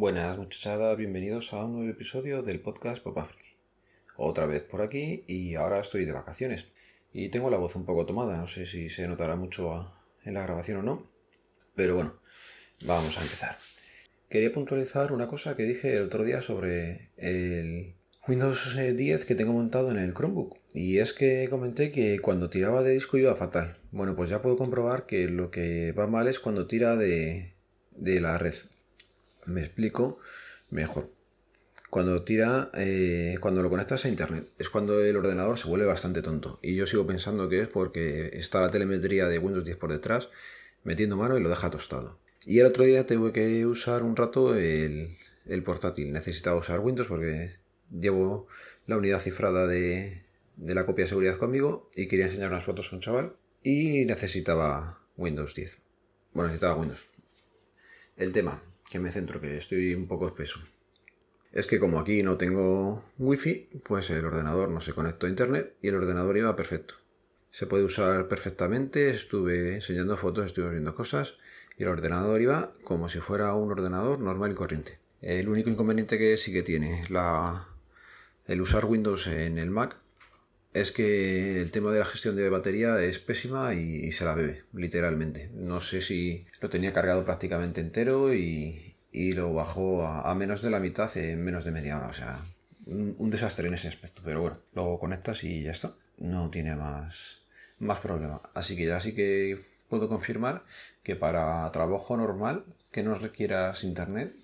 Buenas muchachadas, bienvenidos a un nuevo episodio del podcast Papa Friki. Otra vez por aquí y ahora estoy de vacaciones. Y tengo la voz un poco tomada, no sé si se notará mucho en la grabación o no. Pero bueno, vamos a empezar. Quería puntualizar una cosa que dije el otro día sobre el Windows 10 que tengo montado en el Chromebook. Y es que comenté que cuando tiraba de disco iba fatal. Bueno, pues ya puedo comprobar que lo que va mal es cuando tira de, de la red. Me explico mejor. Cuando tira, eh, cuando lo conectas a internet, es cuando el ordenador se vuelve bastante tonto. Y yo sigo pensando que es porque está la telemetría de Windows 10 por detrás, metiendo mano y lo deja tostado. Y el otro día tuve que usar un rato el, el portátil. Necesitaba usar Windows porque llevo la unidad cifrada de, de la copia de seguridad conmigo y quería enseñar unas fotos a un chaval y necesitaba Windows 10. Bueno, necesitaba Windows. El tema, que me centro, que estoy un poco espeso. Es que como aquí no tengo wifi, pues el ordenador no se conectó a internet y el ordenador iba perfecto. Se puede usar perfectamente, estuve enseñando fotos, estuve viendo cosas y el ordenador iba como si fuera un ordenador normal y corriente. El único inconveniente que sí que tiene la, el usar Windows en el Mac es que el tema de la gestión de batería es pésima y, se la bebe, literalmente. No sé si lo tenía cargado prácticamente entero y, lo bajó a, menos de la mitad en menos de media hora. O sea, un, desastre en ese aspecto. Pero bueno, lo conectas y ya está. No tiene más, más problema. Así que ya sí que puedo confirmar que para trabajo normal que no requieras internet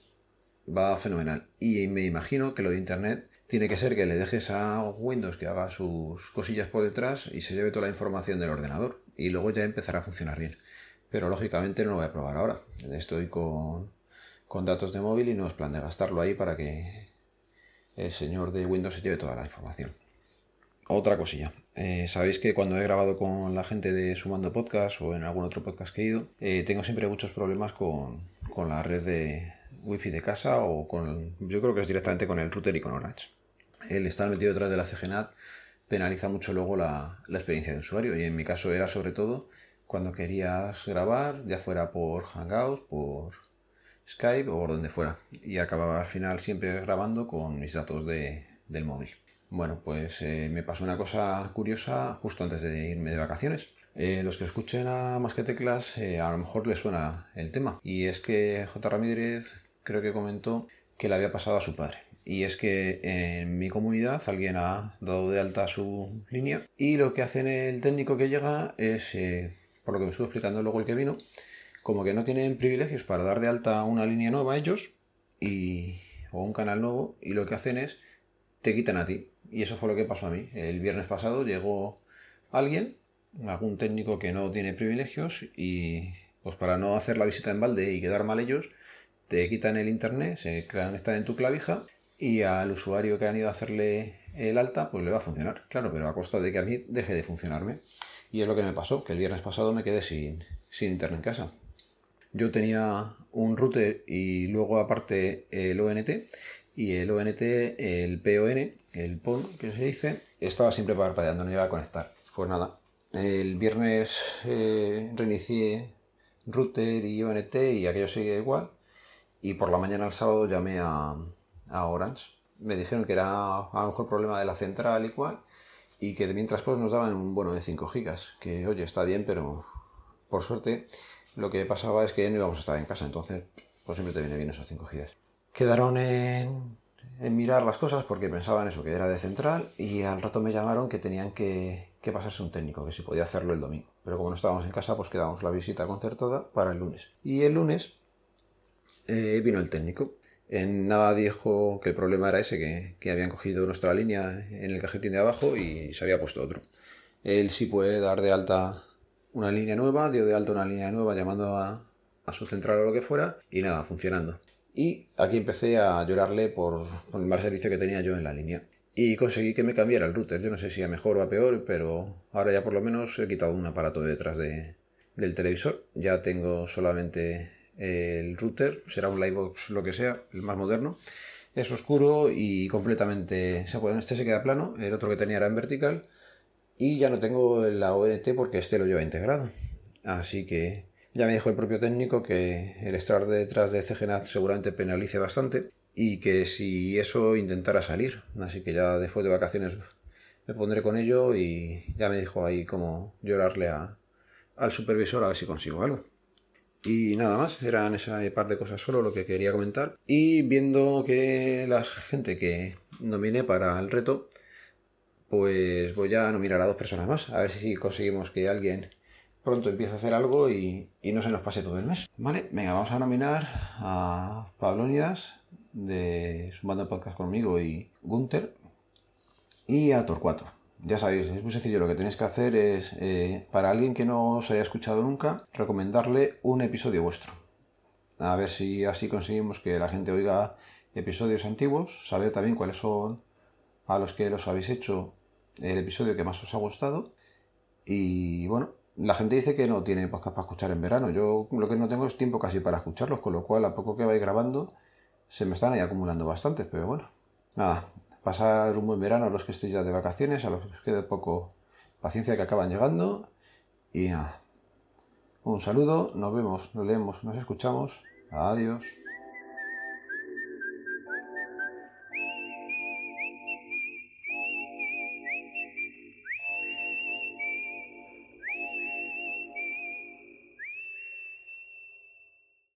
va fenomenal. Y me imagino que lo de internet tiene que ser que le dejes a Windows que haga sus cosillas por detrás y se lleve toda la información del ordenador. Y luego ya empezará a funcionar bien. Pero lógicamente no lo voy a probar ahora. Estoy con, datos de móvil y no es plan de gastarlo ahí para que el señor de Windows se lleve toda la información. Otra cosilla. Eh, Sabéis que cuando he grabado con la gente de Sumando Podcast o en algún otro podcast que he ido, eh, tengo siempre muchos problemas con, con la red de wifi de casa o con... Yo creo que es directamente con el router y con Orange el estar metido detrás de la CGNAT penaliza mucho luego la, experiencia de usuario. Y en mi caso era sobre todo cuando querías grabar, ya fuera por Hangouts, por Skype o por donde fuera. Y acababa al final siempre grabando con mis datos del móvil. Bueno, pues eh, me pasó una cosa curiosa justo antes de irme de vacaciones. Eh, los que escuchen a Más que Teclas eh, a lo mejor les suena el tema. Y es que J. Ramírez creo que comentó que le había pasado a su padre y es que en mi comunidad alguien ha dado de alta su línea y lo que hace el técnico que llega es, eh, por lo que me estuvo explicando luego el que vino, como que no tienen privilegios para dar de alta una línea nueva a ellos y, o un canal nuevo y lo que hacen es te quitan a ti. Y eso fue lo que pasó a mí. El viernes pasado llegó alguien, algún técnico que no tiene privilegios y pues para no hacer la visita en balde y quedar mal ellos, te quitan el internet, se están en tu clavija y al usuario que han ido a hacerle el alta, pues le va a funcionar, claro, pero a costa de que a mí deje de funcionarme. Y es lo que me pasó, que el viernes pasado me quedé sin, sin internet en casa. Yo tenía un router y luego aparte el ONT, y el ONT, el PON, el PON que se dice, estaba siempre parpadeando, no iba a conectar. Pues nada, el viernes eh, reinicié router y ONT y aquello sigue igual. Y por la mañana el sábado llamé a, a Orange. Me dijeron que era a lo mejor problema de la central y cual, y que mientras pues nos daban un bono de 5 gigas, que oye, está bien, pero por suerte lo que pasaba es que no íbamos a estar en casa, entonces pues siempre te viene bien esos 5 gigas. Quedaron en, en mirar las cosas porque pensaban eso, que era de central, y al rato me llamaron que tenían que, que pasarse un técnico, que si podía hacerlo el domingo. Pero como no estábamos en casa, pues quedamos la visita concertada para el lunes. Y el lunes eh, vino el técnico. En nada dijo que el problema era ese, que, habían cogido nuestra línea en el cajetín de abajo y se había puesto otro. Él sí puede dar de alta una línea nueva, dio de alta una línea nueva llamando a, su central o lo que fuera y nada, funcionando. Y aquí empecé a llorarle por, el mal servicio que tenía yo en la línea. Y conseguí que me cambiara el router. Yo no sé si a mejor o a peor, pero ahora ya por lo menos he quitado un aparato detrás de, del televisor. Ya tengo solamente el router, será un Livebox lo que sea, el más moderno. Es oscuro y completamente... Se este se queda plano, el otro que tenía era en vertical. Y ya no tengo la ONT porque este lo lleva integrado. Así que Ya me dijo el propio técnico que el estar detrás de CGNAT seguramente penalice bastante y que si eso intentara salir. Así que ya después de vacaciones me pondré con ello y ya me dijo ahí como llorarle a, al supervisor a ver si consigo algo. Y nada más, eran esa par de cosas solo lo que quería comentar. Y viendo que la gente que nominé para el reto, pues voy a nominar a dos personas más, a ver si conseguimos que alguien pronto empiece a hacer algo y, no se nos pase todo el mes. Vale, venga, vamos a nominar a Pablo Nidas de su banda podcast conmigo y Gunther y a Torcuato. Ya sabéis, es muy sencillo, lo que tenéis que hacer es, eh, para alguien que no os haya escuchado nunca, recomendarle un episodio vuestro. A ver si así conseguimos que la gente oiga episodios antiguos, saber también cuáles son a los que los habéis hecho el episodio que más os ha gustado. Y bueno, la gente dice que no tiene podcast para escuchar en verano. Yo lo que no tengo es tiempo casi para escucharlos, con lo cual a poco que vais grabando se me están ahí acumulando bastantes, pero bueno. Nada, pasar un buen verano a los que estéis ya de vacaciones, a los que os quede poco paciencia que acaban llegando. Y nada. Un saludo, nos vemos, nos leemos, nos escuchamos. Adiós.